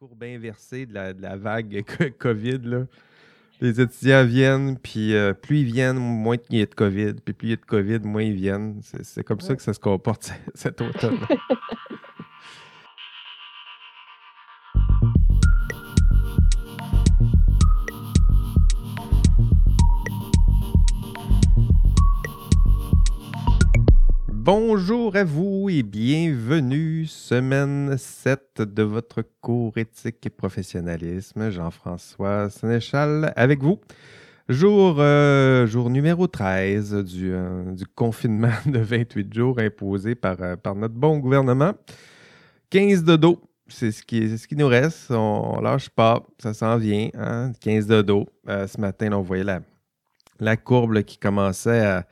courbe inversée de la, de la vague COVID. Là. Les étudiants viennent, puis euh, plus ils viennent, moins il y a de COVID. Puis plus il y a de COVID, moins ils viennent. C'est comme ça que ça se comporte cet automne. Bonjour à vous et bienvenue, semaine 7 de votre cours éthique et professionnalisme. Jean-François Sénéchal avec vous. Jour, euh, numéro 13 du, euh, du, confinement de 28 jours imposé par, euh, par notre bon gouvernement. 15 de dos, c'est ce qui, nous reste. On, lâche pas, ça s'en vient. 15 hein. de dos. ce matin, on voyait la, la courbe qui commençait à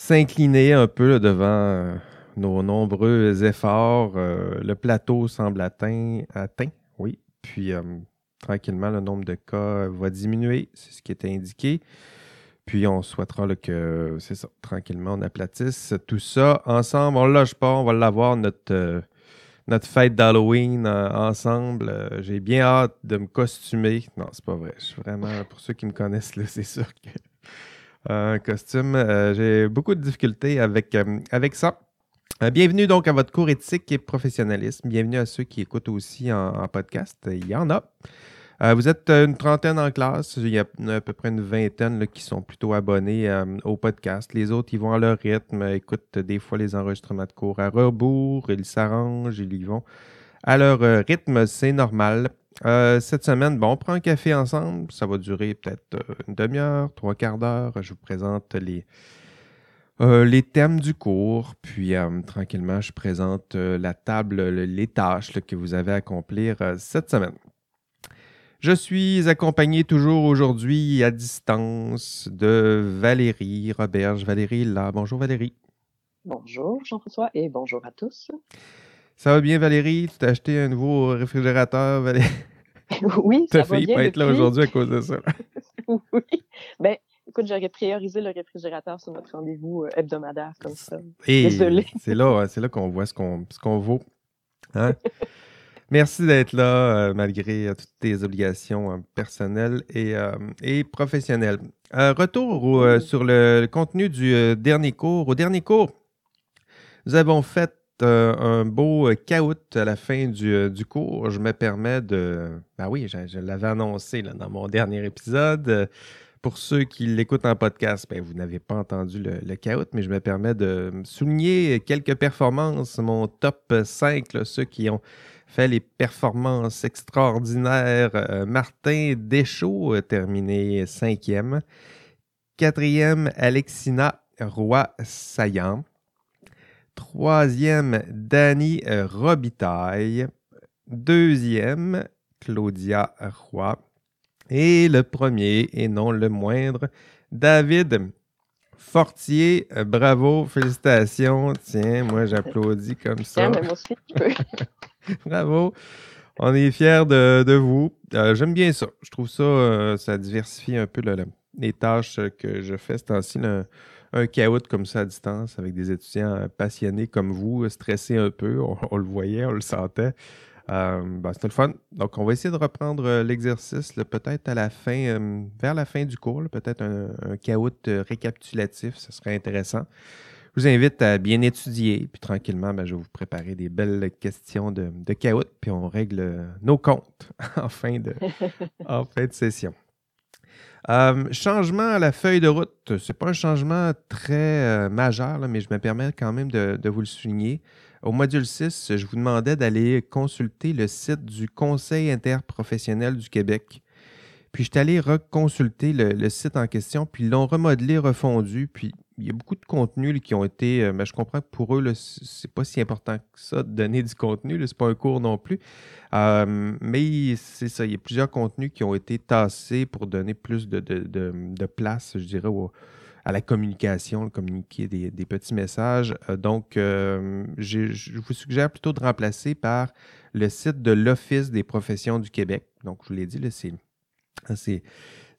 s'incliner un peu devant euh, nos nombreux efforts. Euh, le plateau semble atteint, atteint oui. Puis euh, tranquillement, le nombre de cas va diminuer, c'est ce qui est indiqué. Puis on souhaitera que, c'est ça, tranquillement, on aplatisse tout ça ensemble. On ne lâche pas, on va l'avoir, notre, notre fête d'Halloween ensemble. J'ai bien hâte de me costumer. Non, c'est pas vrai. Je suis vraiment, pour ceux qui me connaissent, c'est sûr que un costume. Euh, j'ai beaucoup de difficultés avec, euh, avec ça. Euh, bienvenue donc à votre cours éthique et professionnalisme. Bienvenue à ceux qui écoutent aussi en, podcast. Il y en a. vous êtes une trentaine en classe. Il y a à peu près une vingtaine qui sont plutôt abonnés au podcast. Les autres, ils vont à leur rythme, écoutent des fois les enregistrements de cours à rebours, ils s'arrangent, ils y vont à leur rythme. C'est normal. Euh, cette semaine, bon, on prend un café ensemble. Ça va durer peut-être euh, une demi-heure, trois quarts d'heure. Je vous présente les, euh, les thèmes du cours. Puis, tranquillement, je présente la table, les tâches que vous avez à accomplir cette semaine. Je suis accompagné toujours aujourd'hui à distance de Valérie Roberge. Valérie, là. Bonjour Valérie. Bonjour Jean-François et bonjour à tous. Ça va bien, Valérie? Tu t'as acheté un nouveau réfrigérateur, Valérie? oui, ça va bien. pas être là aujourd'hui à cause de ça. oui. Ben, écoute, j'aurais priorisé le réfrigérateur sur notre rendez-vous euh, hebdomadaire comme ça. Désolé. C'est là, là qu'on voit ce qu'on qu'on vaut. Hein? Merci d'être là, euh, malgré euh, toutes tes obligations personnelles et, et professionnelles. retour sur le, contenu du dernier cours. Au dernier cours, nous avons fait un beau caout à la fin du, euh, cours. Je me permets de. Ben oui, je, l'avais annoncé dans mon dernier épisode. Pour ceux qui l'écoutent en podcast, ben, vous n'avez pas entendu le, le mais je me permets de souligner quelques performances. Mon top 5, ceux qui ont fait les performances extraordinaires. Euh, Martin Deschaux, terminé cinquième. Quatrième, Alexina Roy-Saillant. Troisième, Danny Robitaille. Deuxième, Claudia Roy. Et le premier, et non le moindre, David Fortier. Bravo, félicitations. Tiens, moi j'applaudis comme ça. Tiens, moi aussi, Bravo. On est fiers de, vous. Euh, j'aime bien ça. Je trouve ça, euh, ça diversifie un peu les tâches que je fais. C'est ainsi un chaos comme ça à distance avec des étudiants euh, passionnés comme vous, stressés un peu. On, le voyait, on le sentait. Euh, ben, C'était le fun. Donc, on va essayer de reprendre euh, l'exercice peut-être à la fin, vers la fin du cours, peut-être un, un récapitulatif, ce serait intéressant. Je vous invite à bien étudier, puis tranquillement, ben, je vais vous préparer des belles questions de, de puis on règle nos comptes en fin de, en fin de session. Euh, changement à la feuille de route. Ce n'est pas un changement très euh, majeur, mais je me permets quand même de, vous le souligner. Au module 6, je vous demandais d'aller consulter le site du Conseil interprofessionnel du Québec. Puis je suis allé reconsulter le, site en question, puis ils l'ont remodelé, refondu, puis il y a beaucoup de contenus qui ont été. Euh, mais je comprends que pour eux, ce n'est pas si important que ça de donner du contenu. Ce n'est pas un cours non plus. Euh, mais c'est ça. Il y a plusieurs contenus qui ont été tassés pour donner plus de, place, je dirais, à la communication, communiquer des, petits messages. Euh, donc, je vous suggère plutôt de remplacer par le site de l'Office des professions du Québec. Donc, je vous l'ai dit, c'est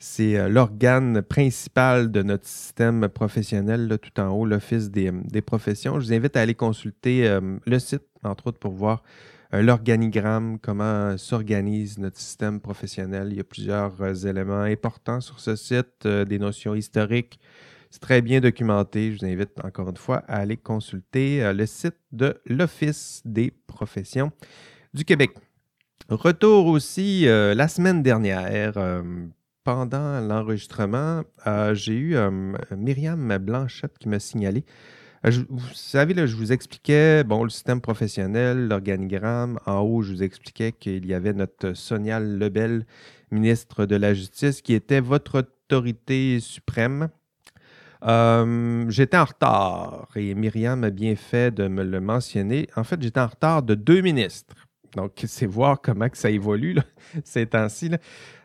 c'est euh, l'organe principal de notre système professionnel, tout en haut, l'Office des, professions. Je vous invite à aller consulter euh, le site, entre autres, pour voir l'organigramme, comment s'organise notre système professionnel. Il y a plusieurs éléments importants sur ce site, des notions historiques. C'est très bien documenté. Je vous invite encore une fois à aller consulter le site de l'Office des professions du Québec. Retour aussi la semaine dernière pendant l'enregistrement, euh, j'ai eu euh, Myriam Blanchette qui m'a signalé. Euh, vous savez, là, je vous expliquais bon, le système professionnel, l'organigramme. En haut, je vous expliquais qu'il y avait notre Sonia Lebel, ministre de la Justice, qui était votre autorité suprême. j'étais en retard et Myriam a bien fait de me le mentionner. En fait, j'étais en retard de deux ministres. Donc, c'est voir comment que ça évolue ces temps-ci.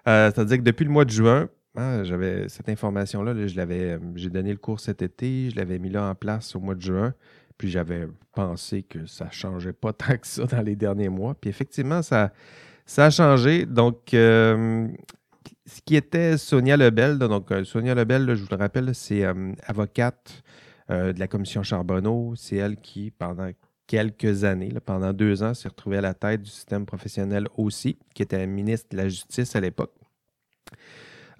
Euh, c'est-à-dire que depuis le mois de juin, hein, j'avais cette information-là, je l'avais, euh, j'ai donné le cours cet été, je l'avais mis là en place au mois de juin, puis j'avais pensé que ça ne changeait pas tant que ça dans les derniers mois. Puis effectivement, ça, ça a changé. Donc, euh, ce qui était Sonia Lebel, donc Sonia Lebel, je vous le rappelle, c'est avocate de la commission Charbonneau. C'est elle qui, pendant quelques années, pendant deux ans, s'est retrouvée à la tête du système professionnel aussi, qui était ministre de la Justice à l'époque.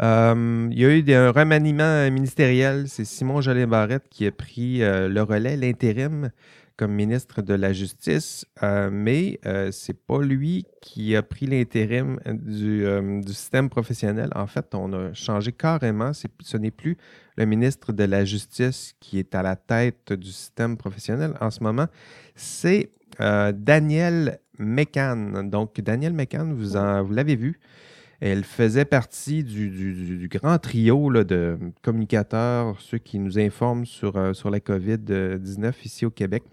Euh, il y a eu un remaniement ministériel. C'est Simon Jolin Barrette qui a pris euh, le relais, l'intérim, comme ministre de la Justice, euh, mais ce c'est pas lui qui a pris l'intérim du, du, système professionnel. En fait, on a changé carrément. Ce n'est plus le ministre de la Justice qui est à la tête du système professionnel en ce moment. C'est Daniel Mécan. Donc, Daniel Mécan, vous, vous l'avez vu. Elle faisait partie du, grand trio de communicateurs, ceux qui nous informent sur, euh, sur la COVID-19 ici au Québec.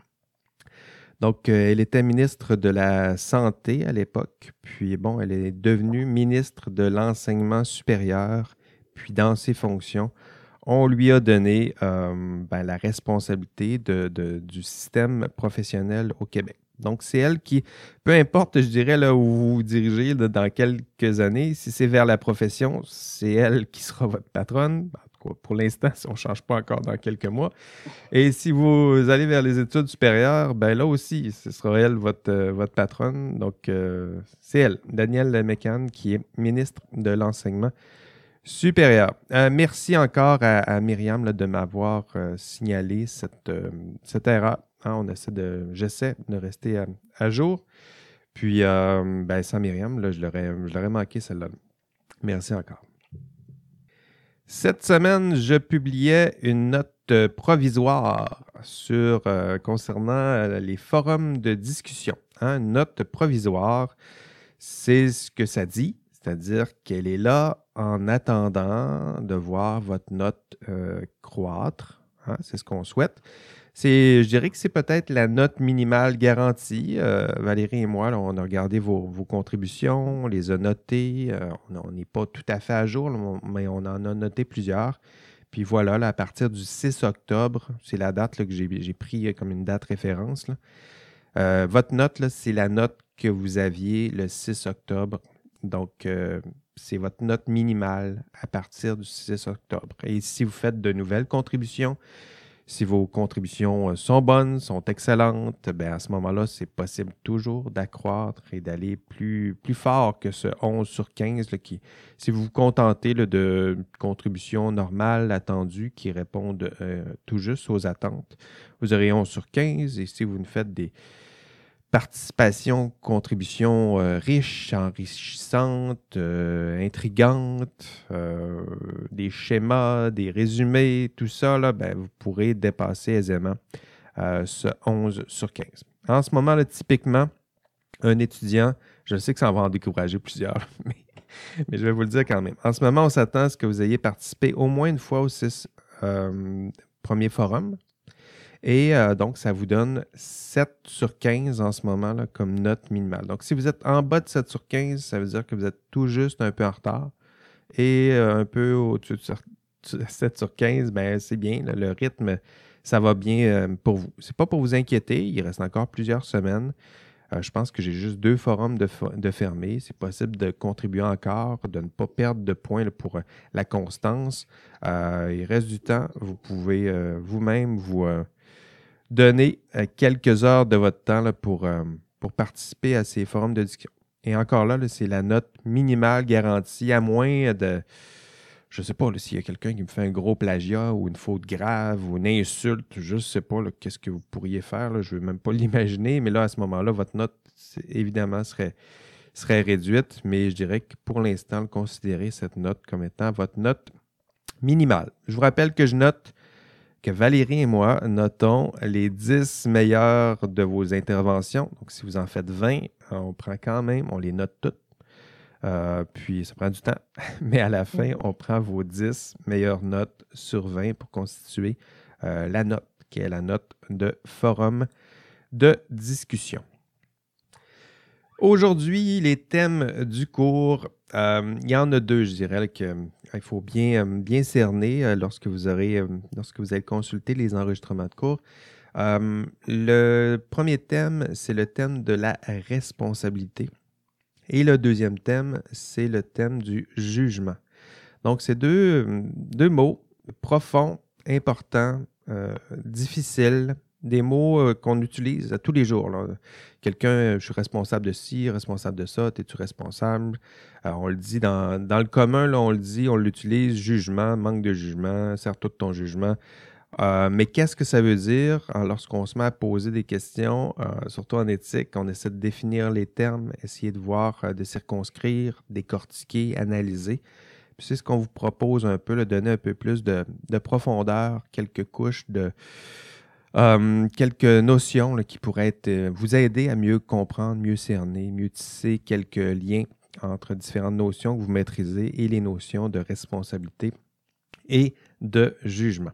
Donc, euh, elle était ministre de la Santé à l'époque, puis bon, elle est devenue ministre de l'Enseignement supérieur, puis dans ses fonctions, on lui a donné euh, ben, la responsabilité du système professionnel au Québec. Donc, c'est elle qui, peu importe, je dirais, là où vous vous dirigez dans quelques années, si c'est vers la profession, c'est elle qui sera votre patronne. Pour l'instant, si on ne change pas encore dans quelques mois. Et si vous allez vers les études supérieures, ben là aussi, ce sera elle votre, euh, patronne. Donc, euh, c'est elle, Danielle Mécan, qui est ministre de l'Enseignement supérieur. Euh, merci encore à, Myriam de m'avoir signalé cette, cette erreur. Hein, on essaie de, j'essaie de rester à, jour. Puis, euh, ben, sans Myriam, là, je l'aurais manqué celle-là. Merci encore. Cette semaine, je publiais une note provisoire sur, euh, concernant euh, les forums de discussion. Hein. Une note provisoire, c'est ce que ça dit, c'est-à-dire qu'elle est là en attendant de voir votre note croître. Hein. C'est ce qu'on souhaite je dirais que c'est peut-être la note minimale garantie. Euh, Valérie et moi, on a regardé vos, contributions, on les a notées. Euh, on n'est pas tout à fait à jour, mais on en a noté plusieurs. Puis voilà, à partir du 6 octobre, c'est la date que j'ai pris comme une date référence. Euh, votre note, c'est la note que vous aviez le 6 octobre. Donc, c'est votre note minimale à partir du 6 octobre. Et si vous faites de nouvelles contributions, si vos contributions euh, sont bonnes, sont excellentes, ben à ce moment-là, c'est possible toujours d'accroître et d'aller plus, plus fort que ce 11 sur 15 qui, si vous vous contentez de contributions normales attendues qui répondent euh, tout juste aux attentes, vous aurez 11 sur 15 et si vous ne faites des, participation, contribution euh, riche, enrichissante, euh, intrigante, euh, des schémas, des résumés, tout ça, là, ben, vous pourrez dépasser aisément ce 11 sur 15. En ce moment, là, typiquement, un étudiant, je sais que ça va en décourager plusieurs, mais, mais, je vais vous le dire quand même. En ce moment, on s'attend à ce que vous ayez participé au moins une fois au 6 premier forum, et euh, donc, ça vous donne 7 sur 15 en ce moment là, comme note minimale. Donc, si vous êtes en bas de 7 sur 15, ça veut dire que vous êtes tout juste un peu en retard. Et euh, un peu au-dessus de 7 sur 15, ben, c'est bien. le rythme, ça va bien euh, pour vous. Ce n'est pas pour vous inquiéter. Il reste encore plusieurs semaines. je pense que j'ai juste deux forums de, de fermer. C'est possible de contribuer encore, de ne pas perdre de points pour la constance. il reste du temps. Vous pouvez vous-même vous, donner euh, quelques heures de votre temps pour, euh, pour participer à ces forums de discussion. Et encore là, c'est la note minimale garantie, à moins de. Je ne sais pas s'il y a quelqu'un qui me fait un gros plagiat ou une faute grave ou une insulte, je ne sais pas qu'est-ce que vous pourriez faire. je ne veux même pas l'imaginer, mais là, à ce moment-là, votre note, évidemment, serait, serait réduite. Mais je dirais que pour l'instant, considérez cette note comme étant votre note minimale. Je vous rappelle que je note que Valérie et moi notons les 10 meilleures de vos interventions. Donc, si vous en faites 20, on prend quand même, on les note toutes. Euh, puis, ça prend du temps. Mais à la fin, on prend vos 10 meilleures notes sur 20 pour constituer euh, la note, qui est la note de forum de discussion. Aujourd'hui, les thèmes du cours, euh, il y en a deux, je dirais, qu'il euh, faut bien, euh, bien cerner lorsque vous aurez, lorsque vous allez consulter les enregistrements de cours. le premier thème, c'est le thème de la responsabilité. Et le deuxième thème, c'est le thème du jugement. Donc, c'est deux, deux mots profonds, importants, difficiles, des mots euh, qu'on utilise tous les jours. Quelqu'un, euh, je suis responsable de ci, responsable de ça, es-tu responsable? Euh, on le dit dans, le commun, là, on le dit, on l'utilise, jugement, manque de jugement, sers-toi de ton jugement. mais qu'est-ce que ça veut dire lorsqu'on se met à poser des questions, surtout en éthique, on essaie de définir les termes, essayer de voir, de circonscrire, décortiquer, analyser? Puis c'est ce qu'on vous propose un peu, de donner un peu plus de profondeur, quelques couches de, euh, quelques notions qui pourraient euh, vous aider à mieux comprendre, mieux cerner, mieux tisser quelques liens entre différentes notions que vous maîtrisez et les notions de responsabilité et de jugement.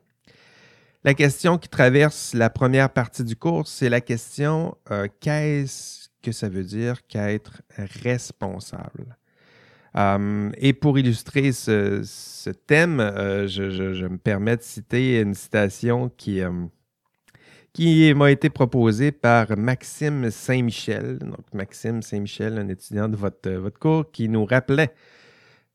La question qui traverse la première partie du cours, c'est la question euh, qu'est-ce que ça veut dire qu'être responsable? et pour illustrer ce, thème, je, me permets de citer une citation qui, qui m'a été proposé par Maxime Saint-Michel. Donc, Maxime Saint-Michel, un étudiant de votre, votre cours, qui nous rappelait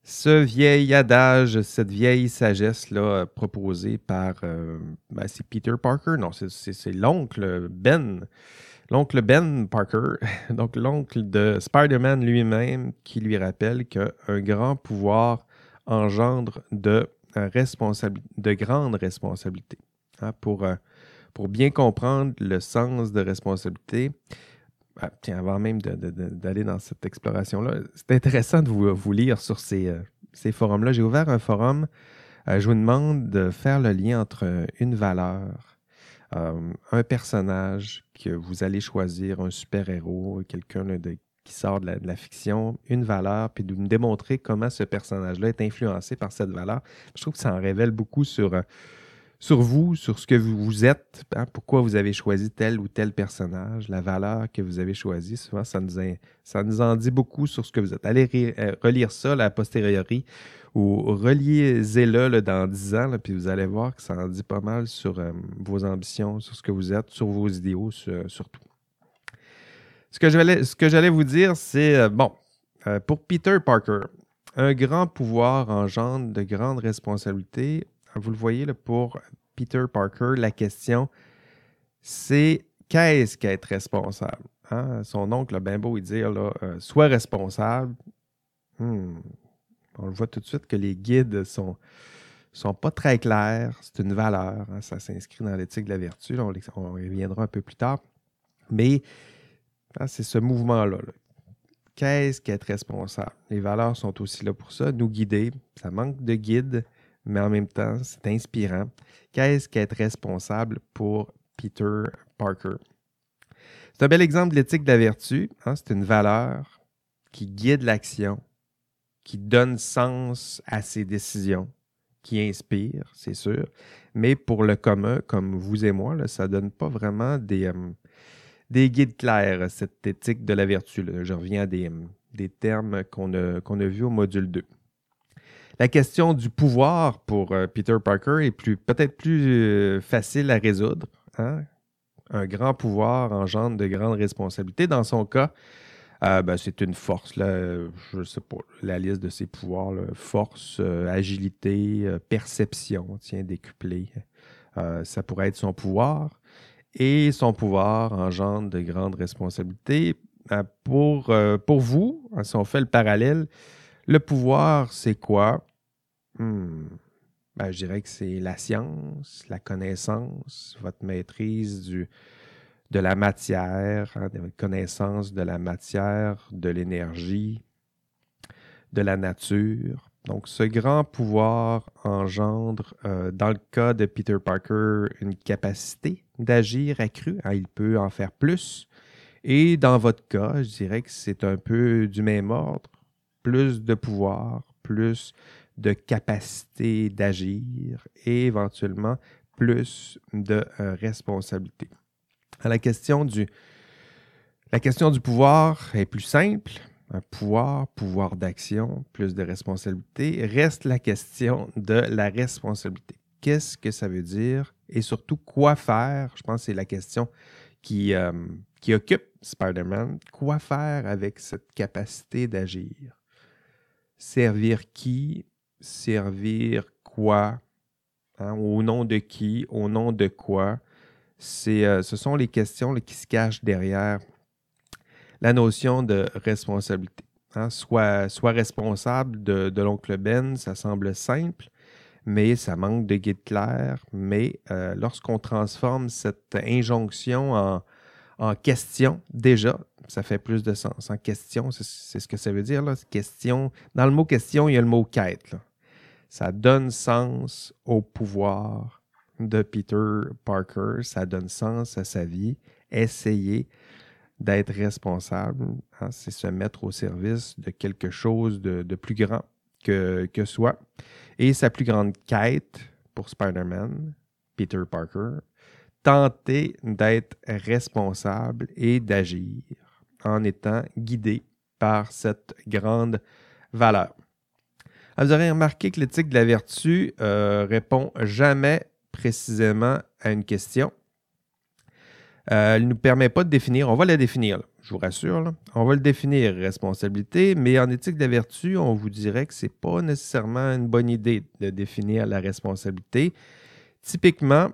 ce vieil adage, cette vieille sagesse-là proposée par, euh, ben, c'est Peter Parker, non, c'est l'oncle Ben, l'oncle Ben Parker, donc l'oncle de Spider-Man lui-même, qui lui rappelle qu'un grand pouvoir engendre de, euh, de grandes responsabilités. Hein, pour euh, pour bien comprendre le sens de responsabilité, ah, tiens, avant même d'aller dans cette exploration-là, c'est intéressant de vous, lire sur ces, euh, ces forums-là. J'ai ouvert un forum. Euh, je vous demande de faire le lien entre une valeur, euh, un personnage que vous allez choisir, un super-héros, quelqu'un qui sort de la, fiction, une valeur, puis de me démontrer comment ce personnage-là est influencé par cette valeur. Je trouve que ça en révèle beaucoup sur sur vous, sur ce que vous êtes, hein, pourquoi vous avez choisi tel ou tel personnage, la valeur que vous avez choisie. Souvent, ça nous, en dit beaucoup sur ce que vous êtes. Allez euh, relire ça la posteriori ou reliez-le dans 10 ans, puis vous allez voir que ça en dit pas mal sur euh, vos ambitions, sur ce que vous êtes, sur vos idéaux, surtout. Ce que j'allais vous dire, c'est, euh, bon, pour Peter Parker, un grand pouvoir engendre de grandes responsabilités vous le voyez pour Peter Parker, la question, c'est qu'est-ce qu'être responsable? Hein? Son oncle a bien beau là, euh, sois responsable. Hmm. On le voit tout de suite que les guides sont sont pas très clairs. C'est une valeur. Hein? Ça s'inscrit dans l'éthique de la vertu. on, y reviendra un peu plus tard. Mais hein, c'est ce mouvement-là. -là, quest ce qu'être responsable? Les valeurs sont aussi là pour ça, nous guider. Ça manque de guides mais en même temps, c'est inspirant. Qu'est-ce qu'être responsable pour Peter Parker? C'est un bel exemple de l'éthique de la vertu. Hein. C'est une valeur qui guide l'action, qui donne sens à ses décisions, qui inspire, c'est sûr. Mais pour le commun, comme vous et moi, ça ne donne pas vraiment des, euh, des guides clairs, cette éthique de la vertu. Je reviens à des, des termes qu'on a, qu'on a vus au module 2 la question du pouvoir pour euh, Peter Parker est peut-être plus euh, facile à résoudre. Hein? Un grand pouvoir engendre de grandes responsabilités. Dans son cas, euh, ben, c'est une force. Là, je ne sais pas, la liste de ses pouvoirs. force, agilité, perception, tiens, décuplé. ça pourrait être son pouvoir. et son pouvoir engendre de grandes responsabilités. Pour, pour vous, hein, si on fait le parallèle, le pouvoir, c'est quoi? Hmm. Ben, je dirais que c'est la science, la connaissance, votre maîtrise de la matière, hein, connaissance de la matière, de l'énergie, de la nature. Donc, ce grand pouvoir engendre, euh, dans le cas de Peter Parker, une capacité d'agir accrue. Hein, il peut en faire plus. Et dans votre cas, je dirais que c'est un peu du même ordre. Plus de pouvoir, plus de capacité d'agir et éventuellement plus de euh, responsabilité. La question, du, pouvoir est plus simple. Pouvoir, pouvoir d'action, plus de responsabilité. Reste la question de la responsabilité. Qu'est-ce que ça veut dire et surtout quoi faire? Je pense que c'est la question qui, euh, qui occupe Spider-Man. Quoi faire avec cette capacité d'agir? Servir qui? Servir quoi? Hein? Au nom de qui? Au nom de quoi? Euh, ce sont les questions qui se cachent derrière la notion de responsabilité. Hein? Soit, soit, responsable de, l'oncle Ben, ça semble simple, mais ça manque de guide clair. Mais euh, lorsqu'on transforme cette injonction en, en, question, déjà, ça fait plus de sens. En question, c'est ce que ça veut dire. Là. Question, dans le mot question, il y a le mot quête. Ça donne sens au pouvoir de Peter Parker. Ça donne sens à sa vie. Essayer d'être responsable, hein, c'est se mettre au service de quelque chose de, plus grand que, que soi. Et sa plus grande quête pour Spider-Man, Peter Parker, tenter d'être responsable et d'agir en étant guidé par cette grande valeur. vous aurez remarqué que l'éthique de la vertu euh, répond jamais précisément à une question. Euh, elle ne nous permet pas de définir, on va la définir, je vous rassure, on va le définir, responsabilité, mais en éthique de la vertu, on vous dirait que ce n'est pas nécessairement une bonne idée de définir la responsabilité. Typiquement,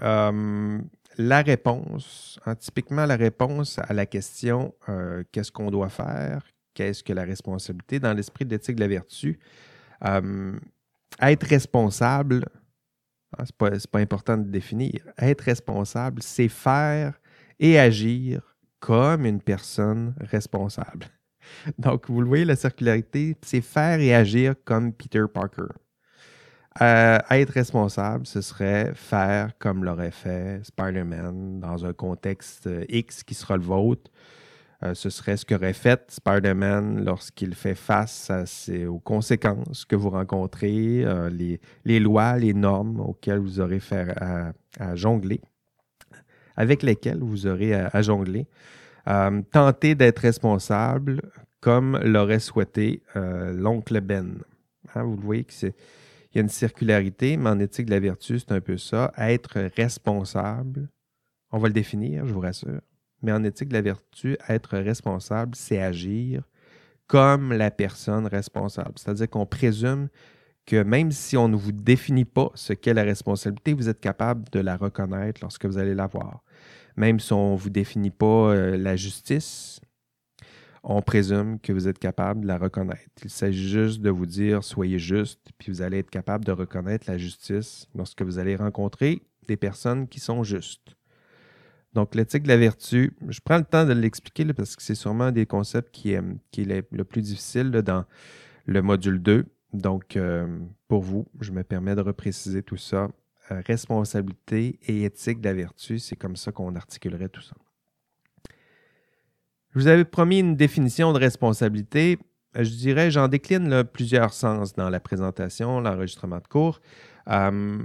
euh, la réponse, hein, typiquement la réponse à la question euh, qu'est-ce qu'on doit faire, qu'est-ce que la responsabilité, dans l'esprit de l'éthique de la vertu, être responsable, ah, Ce n'est pas, important de définir. Être responsable, c'est faire et agir comme une personne responsable. Donc, vous le voyez, la circularité, c'est faire et agir comme Peter Parker. Euh, être responsable, ce serait faire comme l'aurait fait Spider-Man dans un contexte X qui sera le vôtre, euh, ce serait ce qu'aurait fait Spider-Man lorsqu'il fait face aux conséquences que vous rencontrez, euh, les, lois, les normes auxquelles vous aurez à, jongler, avec lesquelles vous aurez à, jongler. Euh, tenter d'être responsable comme l'aurait souhaité l'oncle Ben. Hein, vous voyez qu'il y a une circularité, mais en éthique de la vertu, c'est un peu ça. Être responsable, on va le définir, je vous rassure mais en éthique de la vertu, être responsable, c'est agir comme la personne responsable. C'est-à-dire qu'on présume que même si on ne vous définit pas ce qu'est la responsabilité, vous êtes capable de la reconnaître lorsque vous allez la voir. Même si on ne vous définit pas euh, la justice, on présume que vous êtes capable de la reconnaître. Il s'agit juste de vous dire soyez juste, puis vous allez être capable de reconnaître la justice lorsque vous allez rencontrer des personnes qui sont justes. Donc, l'éthique de la vertu, je prends le temps de l'expliquer parce que c'est sûrement un des concepts qui est, le plus difficile dans le module 2. Donc, euh, pour vous, je me permets de repréciser tout ça. Euh, responsabilité et éthique de la vertu, c'est comme ça qu'on articulerait tout ça. Je vous avais promis une définition de responsabilité. Je dirais, j'en décline plusieurs sens dans la présentation, l'enregistrement de cours. Euh,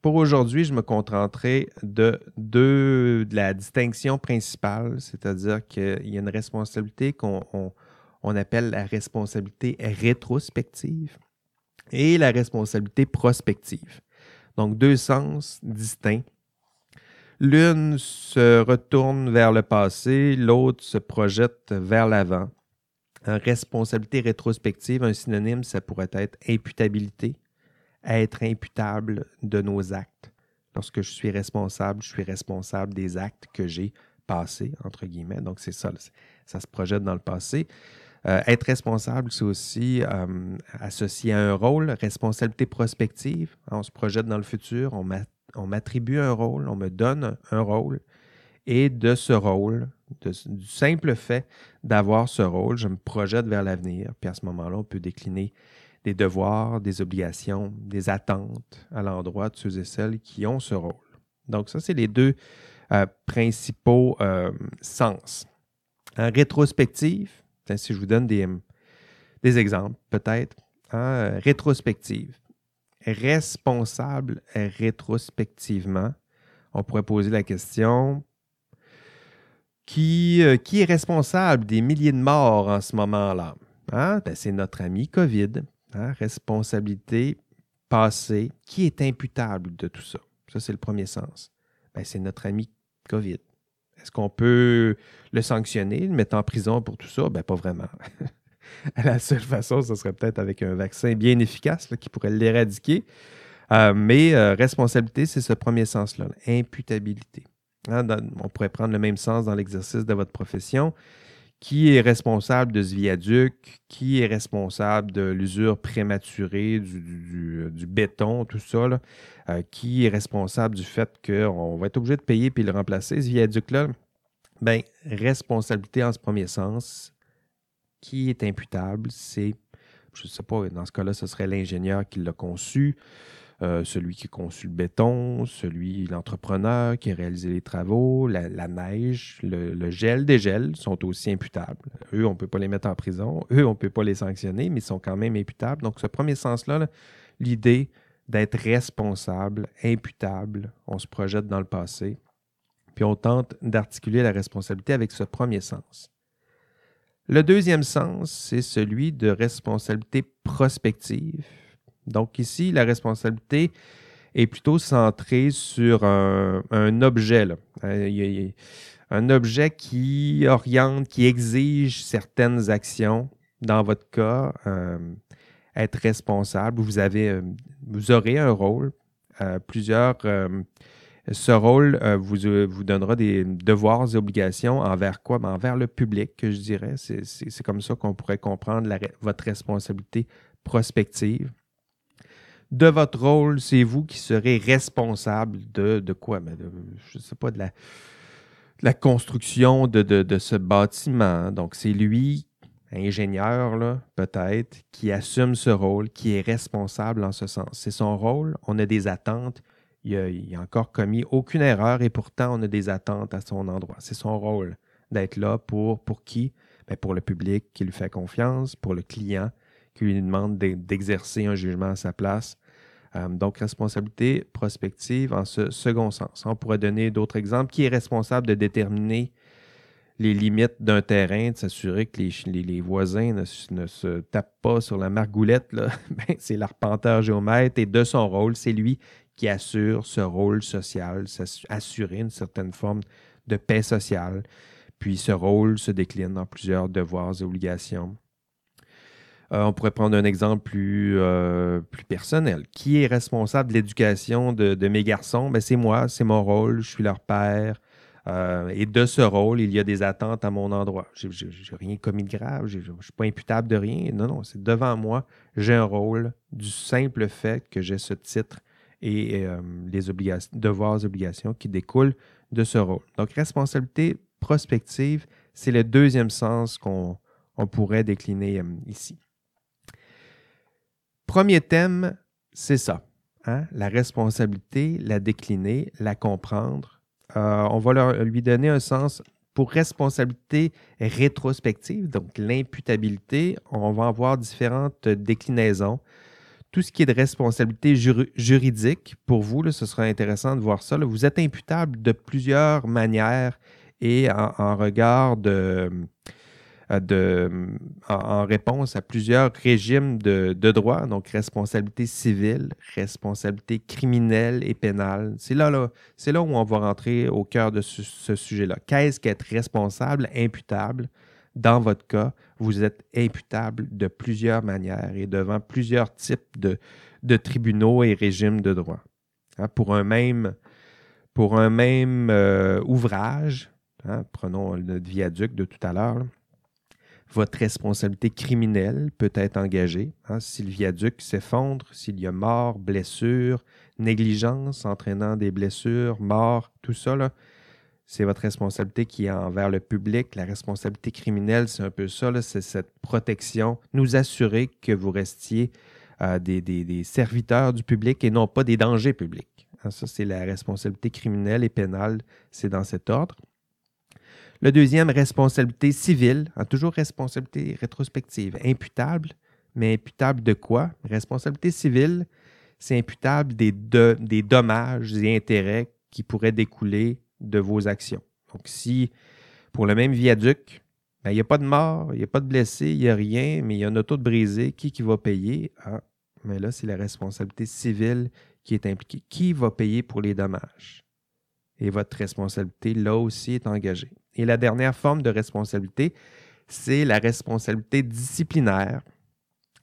pour aujourd'hui, je me contenterai de, de la distinction principale, c'est-à-dire qu'il y a une responsabilité qu'on on, appelle la responsabilité rétrospective et la responsabilité prospective. Donc, deux sens distincts. L'une se retourne vers le passé, l'autre se projette vers l'avant. responsabilité rétrospective, un synonyme, ça pourrait être imputabilité être imputable de nos actes. Lorsque je suis responsable, je suis responsable des actes que j'ai passés, entre guillemets. Donc, c'est ça, ça se projette dans le passé. Euh, être responsable, c'est aussi euh, associé à un rôle, responsabilité prospective. On se projette dans le futur, on m'attribue un rôle, on me donne un rôle. Et de ce rôle, du simple fait d'avoir ce rôle, je me projette vers l'avenir. Puis à ce moment-là, on peut décliner des devoirs, des obligations, des attentes à l'endroit de ceux et celles qui ont ce rôle. Donc ça, c'est les deux euh, principaux euh, sens. En rétrospective, si je vous donne des, exemples, peut-être. Hein, rétrospective. Responsable rétrospectivement. On pourrait poser la question qui, euh, qui est responsable des milliers de morts en ce moment-là? Hein? Ben, c'est notre ami COVID. Hein? Responsabilité passée. Qui est imputable de tout ça? Ça, c'est le premier sens. Ben, c'est notre ami COVID. Est-ce qu'on peut le sanctionner, le mettre en prison pour tout ça? Ben, pas vraiment. La seule façon, ce serait peut-être avec un vaccin bien efficace qui pourrait l'éradiquer. Euh, mais euh, responsabilité, c'est ce premier sens-là, imputabilité. Hein, on pourrait prendre le même sens dans l'exercice de votre profession. Qui est responsable de ce viaduc? Qui est responsable de l'usure prématurée du, béton, tout ça? Euh, qui est responsable du fait qu'on va être obligé de payer puis le remplacer, ce viaduc-là? Bien, responsabilité en ce premier sens. Qui est imputable? C'est, je ne sais pas, dans ce cas-là, ce serait l'ingénieur qui l'a conçu. Euh, celui qui conçu le béton, celui, l'entrepreneur qui a réalisé les travaux, la, neige, le, gel des gels sont aussi imputables. Eux, on ne peut pas les mettre en prison. Eux, on ne peut pas les sanctionner, mais ils sont quand même imputables. Donc, ce premier sens-là, l'idée d'être responsable, imputable, on se projette dans le passé, puis on tente d'articuler la responsabilité avec ce premier sens. Le deuxième sens, c'est celui de responsabilité prospective donc ici, la responsabilité est plutôt centrée sur un, objet. Euh, un objet qui oriente, qui exige certaines actions. Dans votre cas, euh, être responsable, euh, vous aurez un rôle. plusieurs, ce rôle vous, vous donnera des devoirs et obligations envers quoi? Ben, envers le public, que je dirais. C'est comme ça qu'on pourrait comprendre votre responsabilité prospective de votre rôle, c'est vous qui serez responsable de, quoi? Mais je ne sais pas, de la, construction de, ce bâtiment. Donc, c'est lui, ingénieur, peut-être, qui assume ce rôle, qui est responsable en ce sens. C'est son rôle, on a des attentes. Il n'a encore commis aucune erreur et pourtant on a des attentes à son endroit. C'est son rôle d'être là pour, pour qui? Ben, pour le public qui lui fait confiance, pour le client qui lui demande d'exercer un jugement à sa place. Euh, donc, responsabilité prospective en ce second sens. On pourrait donner d'autres exemples. Qui est responsable de déterminer les limites d'un terrain, de s'assurer que les, voisins ne, se tapent pas sur la margoulette? Ben, c'est l'arpenteur géomètre et de son rôle, c'est lui qui assure ce rôle social, assurer une certaine forme de paix sociale. Puis ce rôle se décline en plusieurs devoirs et obligations. Euh, on pourrait prendre un exemple plus, euh, plus personnel. Qui est responsable de l'éducation de, mes garçons? Ben, c'est moi, c'est mon rôle, je suis leur père. Euh, et de ce rôle, il y a des attentes à mon endroit. Je n'ai rien commis de grave, je ne suis pas imputable de rien. Non, non, c'est devant moi, j'ai un rôle du simple fait que j'ai ce titre et les obligations, devoirs obligations qui découlent de ce rôle. Donc, responsabilité prospective, c'est le deuxième sens qu'on pourrait décliner ici. Premier thème, c'est ça. Hein? La responsabilité, la décliner, la comprendre. Euh, on va lui donner un sens pour responsabilité rétrospective, donc l'imputabilité. On va avoir différentes déclinaisons. Tout ce qui est de responsabilité juridique, pour vous, là, ce sera intéressant de voir ça. Vous êtes imputable de plusieurs manières et en regard de, euh, de, en, réponse à plusieurs régimes de, droit, donc responsabilité civile, responsabilité criminelle et pénale. C'est là, là, c'est là où on va rentrer au cœur de ce, sujet-là. Qu'est-ce qu'être responsable, imputable? Dans votre cas, vous êtes imputable de plusieurs manières et devant plusieurs types de, tribunaux et régimes de droit. Hein, pour un même, euh, ouvrage, hein, prenons le viaduc de tout à l'heure, votre responsabilité criminelle peut être engagée. Hein, si le viaduc s'effondre, s'il y a mort, blessure, négligence entraînant des blessures, mort, tout ça, c'est votre responsabilité qui est envers le public. La responsabilité criminelle, c'est un peu ça, c'est cette protection, nous assurer que vous restiez euh, des, serviteurs du public et non pas des dangers publics. Hein, ça, c'est la responsabilité criminelle et pénale, c'est dans cet ordre. Le deuxième, responsabilité civile, hein, toujours responsabilité rétrospective, imputable, mais imputable de quoi? Responsabilité civile, c'est imputable des, des dommages et intérêts qui pourraient découler de vos actions. Donc, si pour le même viaduc, ben, il n'y a pas de mort, il n'y a pas de blessé, il n'y a rien, mais il y a un auto brisé, qui, qui va payer? Ah, mais là, c'est la responsabilité civile qui est impliquée. Qui va payer pour les dommages? Et votre responsabilité, là aussi, est engagée. Et la dernière forme de responsabilité, c'est la responsabilité disciplinaire.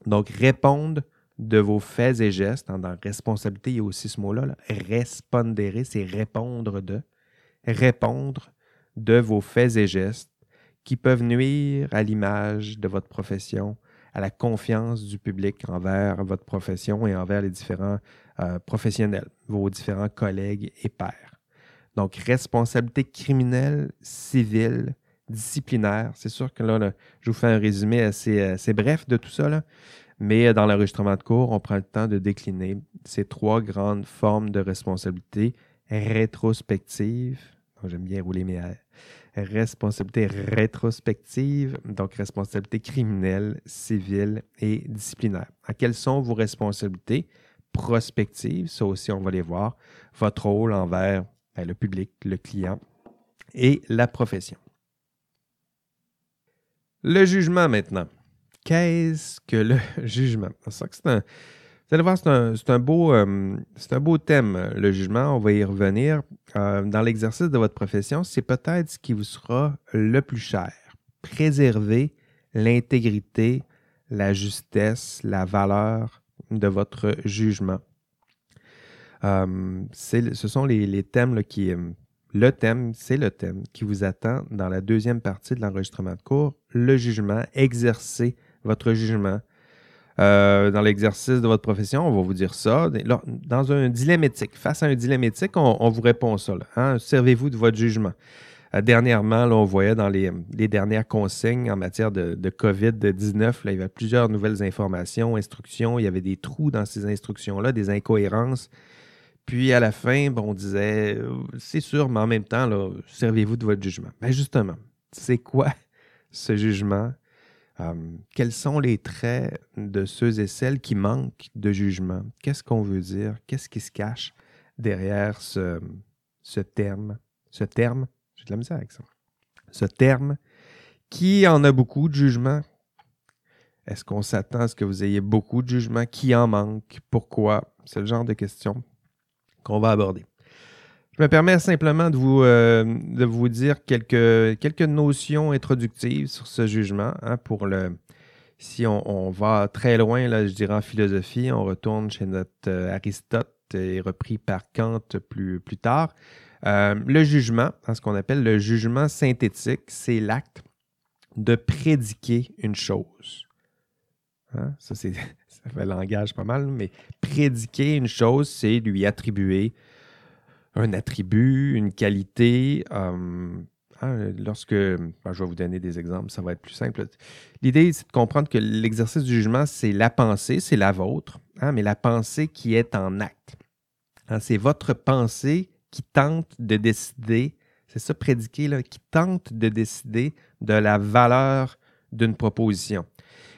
Donc, répondre de vos faits et gestes. Dans responsabilité, il y a aussi ce mot-là. Là. Respondere, c'est répondre de. Répondre de vos faits et gestes qui peuvent nuire à l'image de votre profession, à la confiance du public envers votre profession et envers les différents euh, professionnels, vos différents collègues et pairs. Donc, responsabilité criminelle, civile, disciplinaire. C'est sûr que là, je vous fais un résumé assez, bref de tout ça, mais dans l'enregistrement de cours, on prend le temps de décliner ces trois grandes formes de responsabilité rétrospective. J'aime bien rouler mes airs. Responsabilité rétrospective, donc responsabilité criminelle, civile et disciplinaire. À quelles sont vos responsabilités prospectives? Ça aussi, on va les voir. Votre rôle envers ben, le public, le client et la profession. Le jugement maintenant. Qu'est-ce que le jugement? Que un, vous allez voir, c'est un, beau, euh, un beau thème, le jugement. On va y revenir. Euh, dans l'exercice de votre profession, c'est peut-être ce qui vous sera le plus cher. Préserver l'intégrité, la justesse, la valeur de votre jugement. Euh, ce sont les, thèmes qui. Le thème, c'est le thème qui vous attend dans la deuxième partie de l'enregistrement de cours, le jugement, exercer votre jugement. Euh, dans l'exercice de votre profession, on va vous dire ça. Dans un dilemme éthique, face à un dilemme éthique, on, vous répond ça. Hein. Servez-vous de votre jugement. dernièrement, on voyait dans les, dernières consignes en matière de, de COVID-19, il y avait plusieurs nouvelles informations, instructions. Il y avait des trous dans ces instructions-là, des incohérences. Puis à la fin, on disait, euh, c'est sûr, mais en même temps, servez-vous de votre jugement. Mais ben, justement, c'est quoi ce jugement? Hum, quels sont les traits de ceux et celles qui manquent de jugement? Qu'est-ce qu'on veut dire? Qu'est-ce qui se cache derrière ce, ce terme? Ce terme, j'ai de la misère avec ça. Ce terme, qui en a beaucoup de jugement? Est-ce qu'on s'attend à ce que vous ayez beaucoup de jugement? Qui en manque? Pourquoi? C'est le genre de questions qu'on va aborder. Je me permets simplement de vous, euh, de vous dire quelques, quelques notions introductives sur ce jugement. Hein, pour le, si on, va très loin, là, je dirais en philosophie, on retourne chez notre euh, Aristote et repris par Kant plus, plus tard. Euh, le jugement, hein, ce qu'on appelle le jugement synthétique, c'est l'acte de prédiquer une chose. Hein, ça, ça fait langage pas mal, mais prédiquer une chose, c'est lui attribuer un attribut, une qualité. Euh, hein, lorsque, ben, je vais vous donner des exemples, ça va être plus simple. L'idée, c'est de comprendre que l'exercice du jugement, c'est la pensée, c'est la vôtre, hein, mais la pensée qui est en acte. Hein, c'est votre pensée qui tente de décider, c'est ça prédiquer, là, qui tente de décider de la valeur d'une proposition.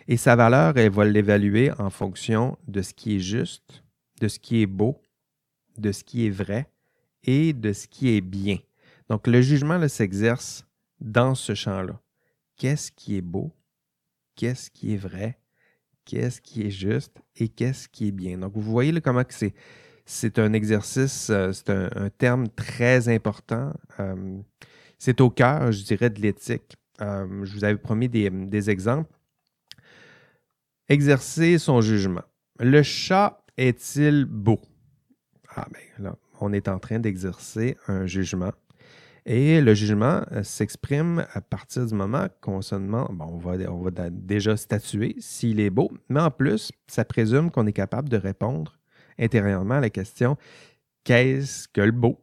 Et sa valeur, elle va l'évaluer en fonction de ce qui est juste, de ce qui est beau, de ce qui est vrai et de ce qui est bien. Donc, le jugement s'exerce dans ce champ-là. Qu'est-ce qui est beau? Qu'est-ce qui est vrai? Qu'est-ce qui est juste? Et qu'est-ce qui est bien? Donc, vous voyez comment c'est, c'est un exercice, euh, c'est un, terme très important. Euh, c'est au cœur, je dirais, de l'éthique. Euh, je vous avais promis des exemples exercer son jugement. Le chat est-il beau? Ah ben là, on est en train d'exercer un jugement. Et le jugement euh, s'exprime à partir du moment qu'on se demande, bon, on va, on va déjà statuer s'il est beau, mais en plus, ça présume qu'on est capable de répondre intérieurement à la question qu'est-ce que le beau?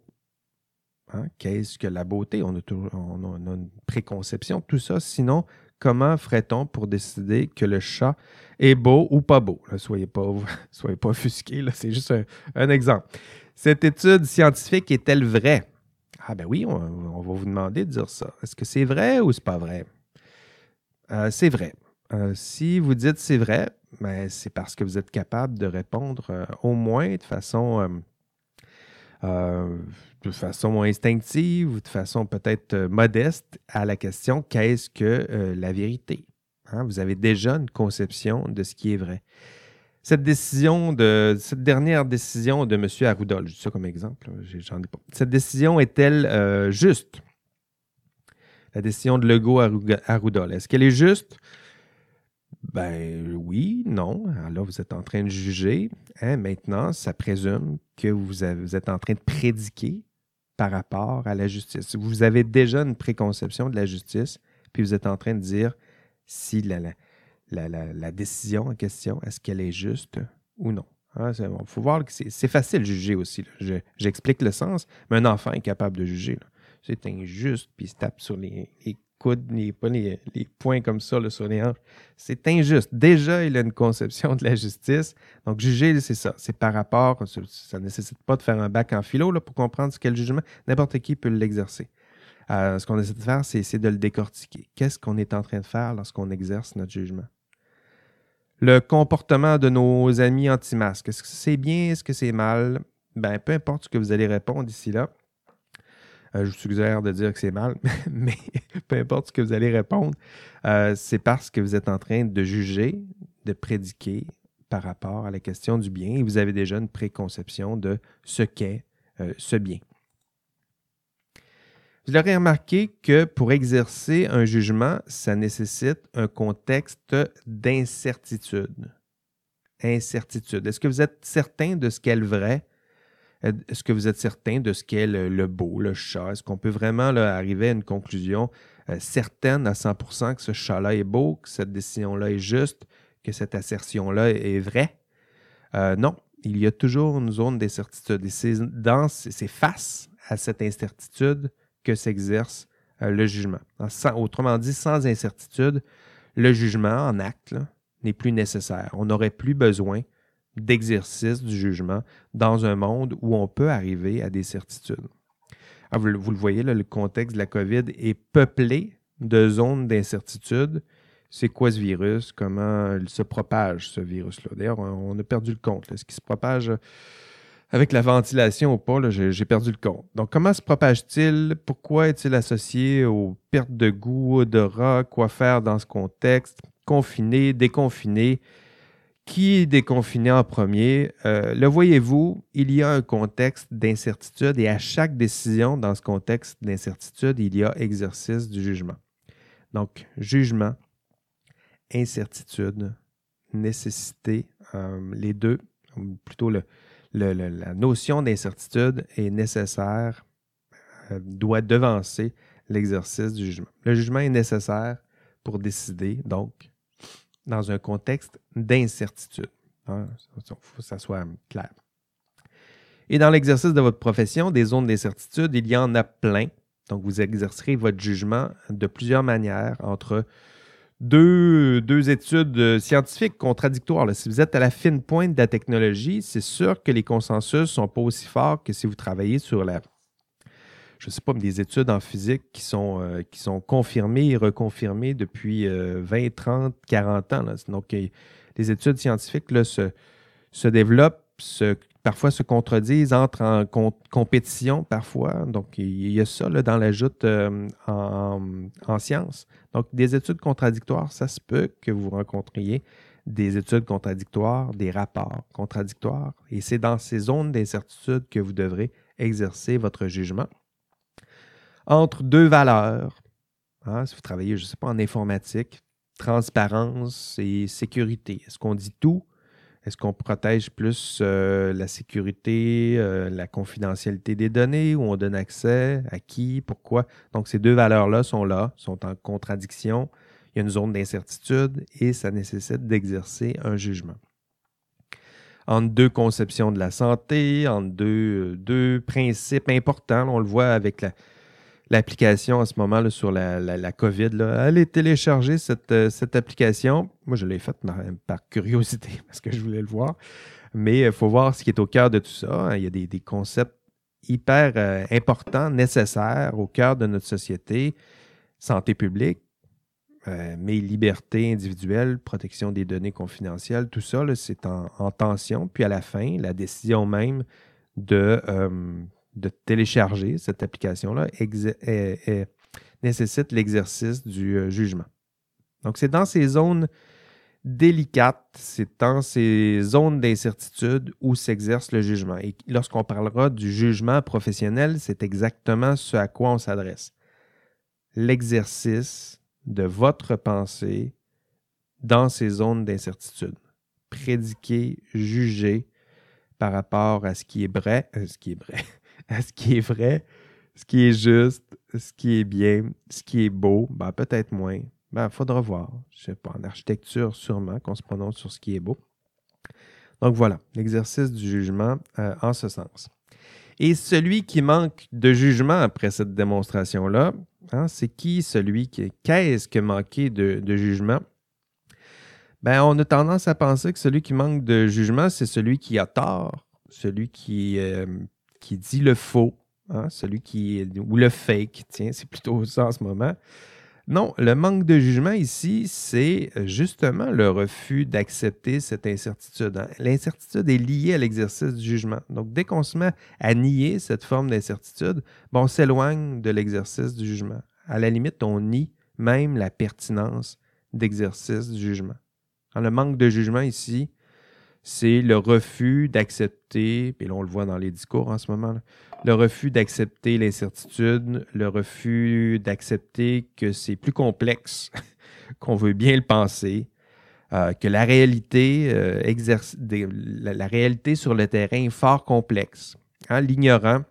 Hein? Qu'est-ce que la beauté? On a, on une préconception, tout ça. Sinon, comment ferait-on pour décider que le chat est beau ou pas beau? soyez pas, soyez pas offusqués, c'est juste un, exemple. Cette étude scientifique est-elle vraie? Ah ben oui, on, va vous demander de dire ça. Est-ce que c'est vrai ou c'est pas vrai? Euh, c'est vrai. Euh, si vous dites c'est vrai, ben, c'est parce que vous êtes capable de répondre euh, au moins de façon, de instinctive ou de façon peut-être modeste à la question qu'est-ce que la vérité? Hein? Vous avez déjà une conception de ce qui est vrai. Cette décision de cette dernière décision de M. Arruda, je dis ça comme exemple, pas. Cette décision est-elle euh, juste? La décision de Legault Arruda, est-ce qu'elle est juste? Ben oui, non. Alors vous êtes en train de juger. Hein, maintenant, ça présume que vous, vous, êtes en train de prédiquer par rapport à la justice. Vous avez déjà une préconception de la justice, puis vous êtes en train de dire si la, la la, décision en question, est-ce qu'elle est juste ou non? Il hein, faut voir que c'est facile de juger aussi. J'explique le sens, mais un enfant est capable de juger. C'est injuste, puis il se tape sur les, coudes, les, pas les, points comme ça sur les hanches. C'est injuste. Déjà, il a une conception de la justice. Donc, juger, c'est ça. C'est par rapport, ça ne nécessite pas de faire un bac en philo là, pour comprendre ce qu'est le jugement. N'importe qui peut l'exercer. Euh, ce qu'on essaie de faire, c'est de le décortiquer. Qu'est-ce qu'on est en train de faire lorsqu'on exerce notre jugement? Le comportement de nos amis anti-masques. Est-ce que c'est bien, est-ce que c'est mal? Ben, peu importe ce que vous allez répondre ici là. Euh, je vous suggère de dire que c'est mal, mais peu importe ce que vous allez répondre, euh, c'est parce que vous êtes en train de juger, de prédiquer par rapport à la question du bien et vous avez déjà une préconception de ce qu'est euh, ce bien. Vous aurez remarqué que pour exercer un jugement, ça nécessite un contexte d'incertitude. Incertitude. Est-ce que vous êtes certain de ce qu'est le vrai? Est-ce que vous êtes certain de ce qu'est le, beau, le chat? Est-ce qu'on peut vraiment arriver à une conclusion euh, certaine à 100% que ce chat-là est beau, que cette décision-là est juste, que cette assertion-là est vraie? Euh, non, il y a toujours une zone d'incertitude. Et c'est face à cette incertitude que s'exerce euh, le jugement. autrement dit, sans incertitude, le jugement en acte n'est plus nécessaire. On n'aurait plus besoin d'exercice du jugement dans un monde où on peut arriver à des certitudes. Ah, vous, le voyez, le contexte de la COVID est peuplé de zones d'incertitude. C'est quoi ce virus? Comment il se propage, ce virus-là? D'ailleurs, on a perdu le compte. Est-ce qu'il se propage avec la ventilation ou pas, j'ai perdu le compte. Donc, comment se propage-t-il? Pourquoi est-il associé aux pertes de goût, odorat? Quoi faire dans ce contexte? Confiné, déconfiné? Qui est déconfiné en premier? Euh, le voyez-vous, il y a un contexte d'incertitude et à chaque décision dans ce contexte d'incertitude, il y a exercice du jugement. Donc, jugement, incertitude, nécessité, euh, les deux, plutôt le, la notion d'incertitude est nécessaire, euh, doit devancer l'exercice du jugement. Le jugement est nécessaire pour décider, donc, dans un contexte d'incertitude. Il hein, faut que ça soit clair. Et dans l'exercice de votre profession, des zones d'incertitude, il y en a plein. Donc, vous exercerez votre jugement de plusieurs manières entre deux, études euh, scientifiques contradictoires. Si vous êtes à la fine pointe de la technologie, c'est sûr que les consensus ne sont pas aussi forts que si vous travaillez sur la, je ne sais pas, des études en physique qui sont, euh, confirmées et reconfirmées depuis 20, 30, 40 ans. Donc, les études scientifiques se développent, parfois se contredisent, entrent en compétition parfois. Donc, il y a ça dans l'ajout euh, en, en, sciences. Donc, des études contradictoires, ça se peut que vous rencontriez des études contradictoires, des rapports contradictoires. Et c'est dans ces zones d'incertitude que vous devrez exercer votre jugement entre deux valeurs. Hein, si vous travaillez, je ne sais pas, en informatique, transparence et sécurité. Est-ce qu'on dit tout? Est-ce qu'on protège plus euh, la sécurité, euh, la confidentialité des données, où on donne accès, à qui, pourquoi? Donc, ces deux valeurs-là sont là, sont en contradiction. Il y a une zone d'incertitude et ça nécessite d'exercer un jugement. Entre deux conceptions de la santé, entre deux, deux principes importants, on le voit avec la, l'application en ce moment sur la, COVID. Là. Allez télécharger cette, euh, cette application. Moi, je l'ai faite par, curiosité parce que je voulais le voir. Mais il faut voir ce qui est au cœur de tout ça. Il y a des, concepts hyper euh, importants, nécessaires au cœur de notre société. Santé publique, euh, mais liberté individuelle, protection des données confidentielles, tout ça, c'est en, tension. Puis à la fin, la décision même de, de télécharger cette application-là nécessite l'exercice du euh, jugement. Donc, c'est dans ces zones délicates, c'est dans ces zones d'incertitude où s'exerce le jugement. Et lorsqu'on parlera du jugement professionnel, c'est exactement ce à quoi on s'adresse. L'exercice de votre pensée dans ces zones d'incertitude. Prédiquer, juger par rapport à ce qui est vrai, euh, ce qui est vrai, ce qui est vrai, ce qui est juste, ce qui est bien, ce qui est beau, ben, peut-être moins. Ben, faudra voir. Je sais pas, en architecture, sûrement qu'on se prononce sur ce qui est beau. Donc voilà, l'exercice du jugement euh, en ce sens. Et celui qui manque de jugement après cette démonstration-là, hein, c'est qui celui qui. Qu'est-ce que manquer de, jugement? Ben, on a tendance à penser que celui qui manque de jugement, c'est celui qui a tort, celui qui euh, qui dit le faux, hein, celui qui ou le fake, tiens, c'est plutôt ça en ce moment. Non, le manque de jugement ici, c'est justement le refus d'accepter cette incertitude. Hein. L'incertitude est liée à l'exercice du jugement. Donc, dès qu'on se met à nier cette forme d'incertitude, on s'éloigne de l'exercice du jugement. À la limite, on nie même la pertinence d'exercice du jugement. le manque de jugement ici, c'est le refus d'accepter, et là on le voit dans les discours en ce moment, le refus d'accepter l'incertitude, le refus d'accepter que c'est plus complexe qu'on veut bien le penser, euh, que la réalité, euh, exerce, la, réalité sur le terrain est fort complexe. Hein, l'ignorant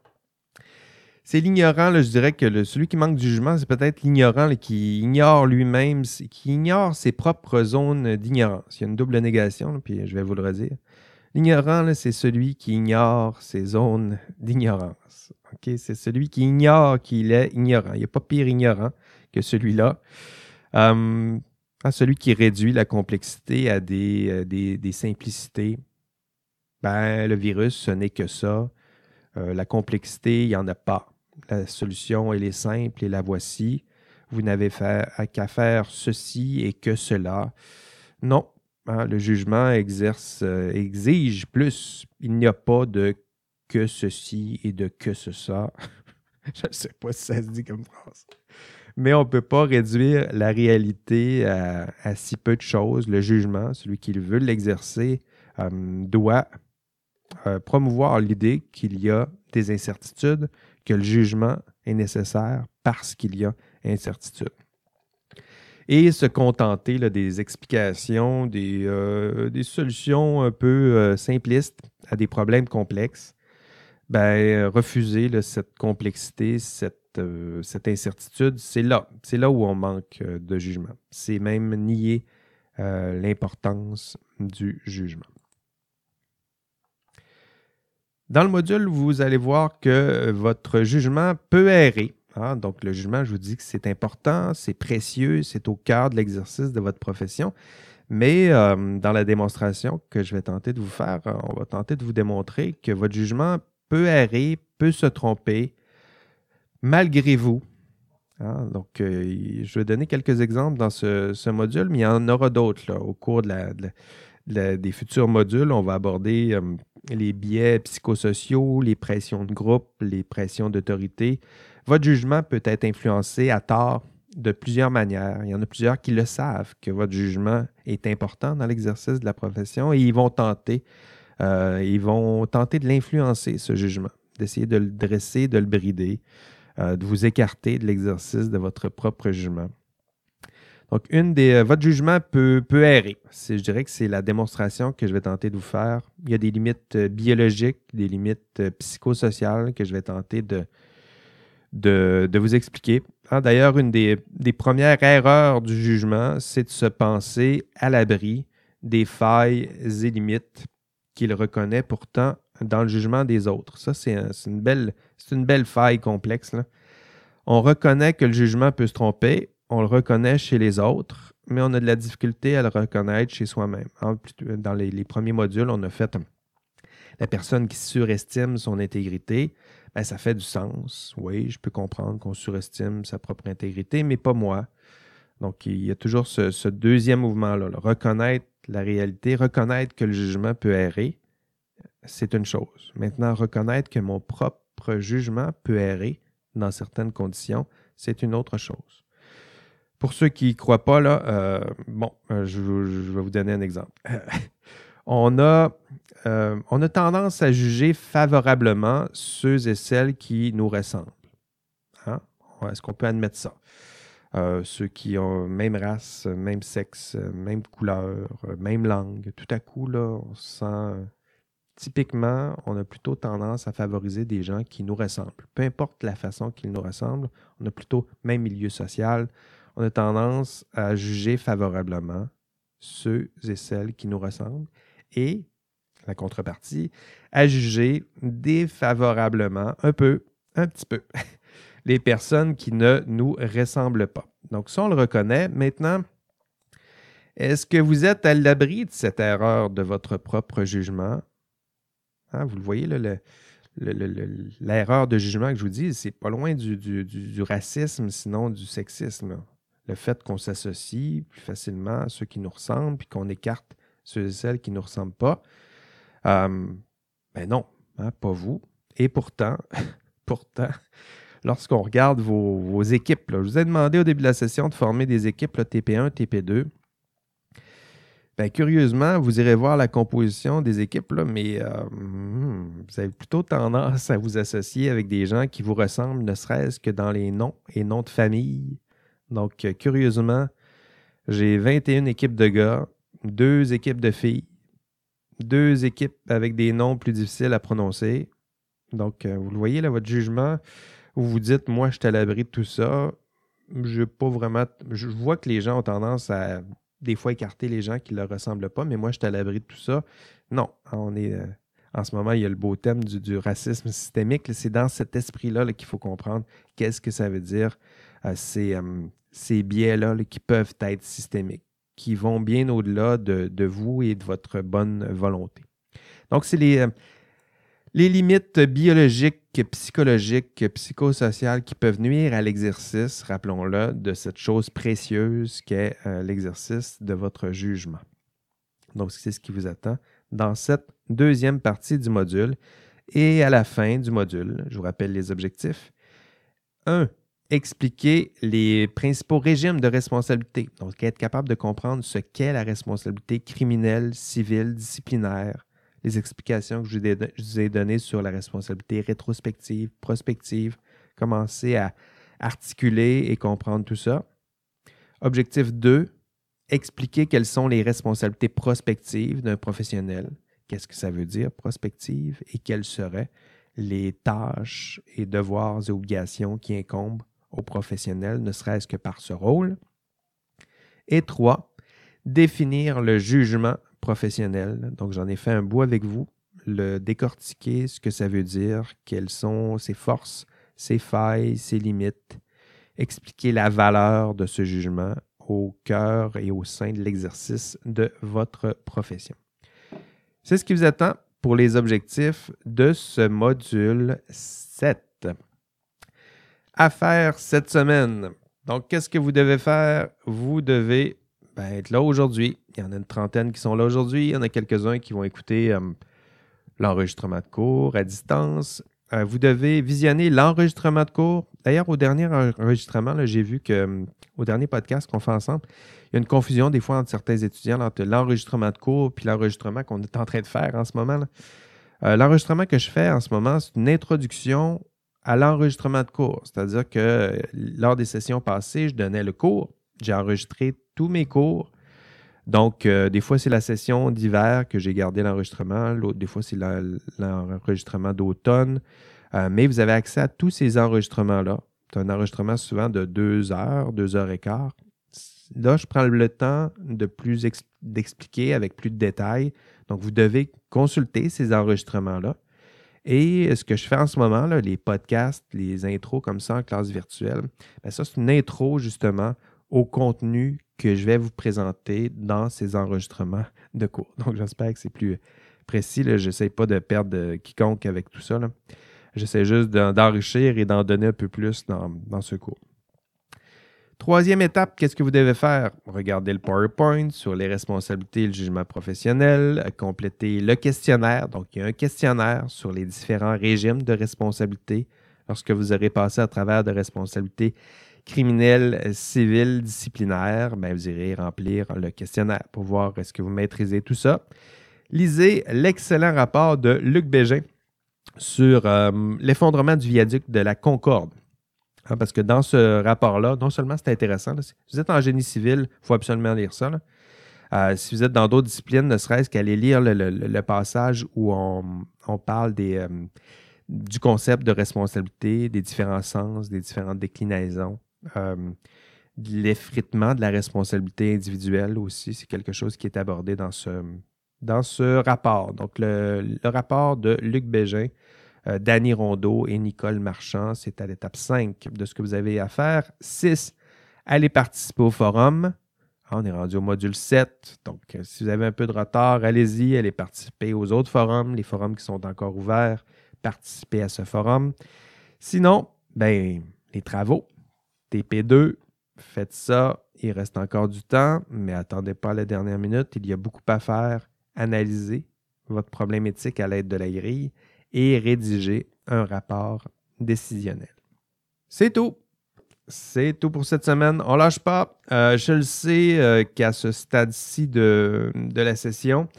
c'est l'ignorant, je dirais que celui qui manque de jugement, c'est peut-être l'ignorant qui ignore lui-même, qui ignore ses propres zones d'ignorance. Il y a une double négation, puis je vais vous le redire. L'ignorant, c'est celui qui ignore ses zones d'ignorance. C'est celui qui ignore qu'il est ignorant. Il n'y a pas pire ignorant que celui-là. Hum, celui qui réduit la complexité à des, euh, des, simplicités. Ben, le virus, ce n'est que ça. Euh, la complexité, il n'y en a pas la solution, elle est simple et la voici. Vous n'avez qu'à faire ceci et que cela. Non, hein, le jugement exerce, euh, exige plus. Il n'y a pas de que ceci et de que ce. Je ne sais pas si ça se dit comme phrase. Mais on ne peut pas réduire la réalité à, si peu de choses. Le jugement, celui qui veut l'exercer, euh, doit euh, promouvoir l'idée qu'il y a des incertitudes, que le jugement est nécessaire parce qu'il y a incertitude. Et se contenter des explications, des, euh, des, solutions un peu euh, simplistes à des problèmes complexes, ben, refuser cette complexité, cette, euh, cette incertitude, c'est là. C'est là où on manque de jugement. C'est même nier l'importance du jugement. Dans le module, vous allez voir que euh, votre jugement peut errer. Hein. Donc, le jugement, je vous dis que c'est important, c'est précieux, c'est au cœur de l'exercice de votre profession. Mais euh, dans la démonstration que je vais tenter de vous faire, euh, on va tenter de vous démontrer que votre jugement peut errer, peut se tromper, malgré vous. Hein. Donc, je vais donner quelques exemples dans ce, module, mais il y en aura d'autres au cours des futurs modules. On va aborder les biais psychosociaux, les pressions de groupe, les pressions d'autorité. Votre jugement peut être influencé à tort de plusieurs manières. Il y en a plusieurs qui le savent que votre jugement est important dans l'exercice de la profession et ils vont tenter, euh, ils vont tenter de l'influencer, ce jugement, d'essayer de le dresser, de le brider, euh, de vous écarter de l'exercice de votre propre jugement. Donc, une des, euh, votre jugement peut, errer. Je dirais que c'est la démonstration que je vais tenter de vous faire. Il y a des limites euh, biologiques, des limites euh, psychosociales que je vais tenter de, vous expliquer. Ah, d'ailleurs, une des, des, premières erreurs du jugement, c'est de se penser à l'abri des failles et limites qu'il reconnaît pourtant dans le jugement des autres. Ça, c'est une, belle, une belle faille complexe. On reconnaît que le jugement peut se tromper, on le reconnaît chez les autres, mais on a de la difficulté à le reconnaître chez soi-même. Dans les, premiers modules, on a fait la personne qui surestime son intégrité. Ben, ça fait du sens. Oui, je peux comprendre qu'on surestime sa propre intégrité, mais pas moi. Donc, il y a toujours ce, deuxième mouvement-là. Reconnaître la réalité, reconnaître que le jugement peut errer, c'est une chose. Maintenant, reconnaître que mon propre jugement peut errer dans certaines conditions, c'est une autre chose. Pour ceux qui ne croient pas, là, euh, bon, euh, je, vais vous donner un exemple. on, a, euh, on a tendance à juger favorablement ceux et celles qui nous ressemblent. Hein? Est-ce qu'on peut admettre ça? ceux qui ont même race, même sexe, même couleur, même langue, tout à coup, là, on sent typiquement, on a plutôt tendance à favoriser des gens qui nous ressemblent. Peu importe la façon qu'ils nous ressemblent, on a plutôt même milieu social, on a tendance à juger favorablement ceux et celles qui nous ressemblent et, la contrepartie, à juger défavorablement, un peu, un petit peu, les personnes qui ne nous ressemblent pas. Donc, ça, on le reconnaît. Maintenant, est-ce que vous êtes à l'abri de cette erreur de votre propre jugement? Hein, vous le voyez, l'erreur de jugement que je vous dis, c'est pas loin du, racisme, sinon du sexisme le fait qu'on s'associe plus facilement à ceux qui nous ressemblent, puis qu'on écarte ceux et celles qui ne nous ressemblent pas. Euh, ben non, hein, pas vous. Et pourtant, pourtant, lorsqu'on regarde vos, équipes, je vous ai demandé au début de la session de former des équipes TP1, TP2. Ben, curieusement, vous irez voir la composition des équipes, mais euh, hmm, vous avez plutôt tendance à vous associer avec des gens qui vous ressemblent, ne serait-ce que dans les noms et noms de famille, donc, euh, curieusement, j'ai 21 équipes de gars, deux équipes de filles, deux équipes avec des noms plus difficiles à prononcer. Donc, euh, vous le voyez, là, votre jugement, vous vous dites, moi, je suis à l'abri de tout ça. Je pas vraiment. Je vois que les gens ont tendance à des fois écarter les gens qui ne leur ressemblent pas, mais moi, je suis à l'abri de tout ça. Non, on est. Euh, en ce moment, il y a le beau thème du, racisme systémique. C'est dans cet esprit-là qu'il faut comprendre qu'est-ce que ça veut dire. c'est ces biais-là qui peuvent être systémiques, qui vont bien au-delà de, vous et de votre bonne volonté. Donc, c'est les, euh, les limites biologiques, psychologiques, psychosociales qui peuvent nuire à l'exercice, rappelons-le, de cette chose précieuse qu'est euh, l'exercice de votre jugement. Donc, c'est ce qui vous attend dans cette deuxième partie du module. Et à la fin du module, je vous rappelle les objectifs. 1 expliquer les principaux régimes de responsabilité. Donc, être capable de comprendre ce qu'est la responsabilité criminelle, civile, disciplinaire, les explications que je vous ai données sur la responsabilité rétrospective, prospective, commencer à articuler et comprendre tout ça. Objectif 2, expliquer quelles sont les responsabilités prospectives d'un professionnel. Qu'est-ce que ça veut dire, prospective, et quelles seraient les tâches et devoirs et obligations qui incombent aux professionnels, ne serait-ce que par ce rôle. Et trois, définir le jugement professionnel. Donc, j'en ai fait un bout avec vous, le décortiquer, ce que ça veut dire, quelles sont ses forces, ses failles, ses limites, expliquer la valeur de ce jugement au cœur et au sein de l'exercice de votre profession. C'est ce qui vous attend pour les objectifs de ce module 7 à faire cette semaine. Donc, qu'est-ce que vous devez faire? Vous devez ben, être là aujourd'hui. Il y en a une trentaine qui sont là aujourd'hui. Il y en a quelques-uns qui vont écouter euh, l'enregistrement de cours à distance. Euh, vous devez visionner l'enregistrement de cours. D'ailleurs, au dernier enregistrement, j'ai vu que euh, au dernier podcast qu'on fait ensemble, il y a une confusion des fois entre certains étudiants entre l'enregistrement de cours et l'enregistrement qu'on est en train de faire en ce moment. l'enregistrement que je fais en ce moment, c'est une introduction à l'enregistrement de cours. C'est-à-dire que lors des sessions passées, je donnais le cours J'ai enregistré tous mes cours. Donc, euh, des fois, c'est la session d'hiver que j'ai gardé l'enregistrement. Des fois, c'est l'enregistrement d'automne. Euh, mais vous avez accès à tous ces enregistrements-là. C'est un enregistrement souvent de deux heures, deux heures et quart. Là, je prends le temps de plus d'expliquer avec plus de détails. Donc, vous devez consulter ces enregistrements-là. Et ce que je fais en ce moment, les podcasts, les intros comme ça en classe virtuelle, bien, ça, c'est une intro justement au contenu que je vais vous présenter dans ces enregistrements de cours. Donc, j'espère que c'est plus précis. Je n'essaie pas de perdre quiconque avec tout ça. J'essaie juste d'enrichir et d'en donner un peu plus dans ce cours. Troisième étape, qu'est-ce que vous devez faire? Regardez le PowerPoint sur les responsabilités et le jugement professionnel, compléter le questionnaire. Donc, il y a un questionnaire sur les différents régimes de responsabilité lorsque vous aurez passé à travers de responsabilités criminelles, civiles, disciplinaires. Bien, vous irez remplir le questionnaire pour voir est-ce que vous maîtrisez tout ça. Lisez l'excellent rapport de Luc Bégin sur euh, l'effondrement du viaduc de la Concorde. Hein, parce que dans ce rapport-là, non seulement c'est intéressant, si vous êtes en génie civil, il faut absolument lire ça. Euh, si vous êtes dans d'autres disciplines, ne serait-ce qu'aller lire le, passage où on, parle euh, du concept de responsabilité, des différents sens, des différentes déclinaisons, euh, de l'effritement de la responsabilité individuelle aussi, c'est quelque chose qui est abordé dans ce, dans ce rapport. Donc, le rapport de Luc Bégin, euh, Danny Rondeau et Nicole Marchand. C'est à l'étape 5 de ce que vous avez à faire. 6. Allez participer au forum. Ah, on est rendu au module 7. Donc, euh, si vous avez un peu de retard, allez-y, allez participer aux autres forums, les forums qui sont encore ouverts. Participez à ce forum. Sinon, ben, les travaux, TP2, faites ça. Il reste encore du temps, mais attendez pas la dernière minute. Il y a beaucoup à faire. Analysez votre problème éthique à l'aide de la grille et rédiger un rapport décisionnel. C'est tout. C'est tout pour cette semaine. On lâche pas. Euh, je le sais euh, qu'à ce stade-ci de, la session,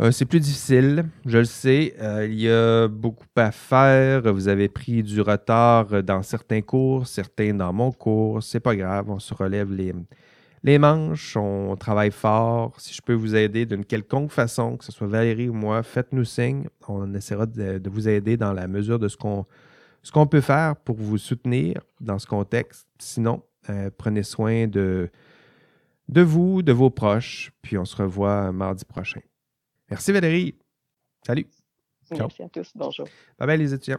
euh, c'est plus difficile. Je le sais. il y a beaucoup à faire. Vous avez pris du retard dans certains cours, certains dans mon cours. C'est pas grave. On se relève les, les manches, on travaille fort. Si je peux vous aider d'une quelconque façon, que ce soit Valérie ou moi, faites-nous signe. On essaiera de, vous aider dans la mesure de ce qu'on peut faire pour vous soutenir dans ce contexte. Sinon, euh, prenez soin de, de vous, de vos proches, puis on se revoit mardi prochain. Merci Valérie. Salut. Merci à tous. Bonjour. Bye bye les étudiants.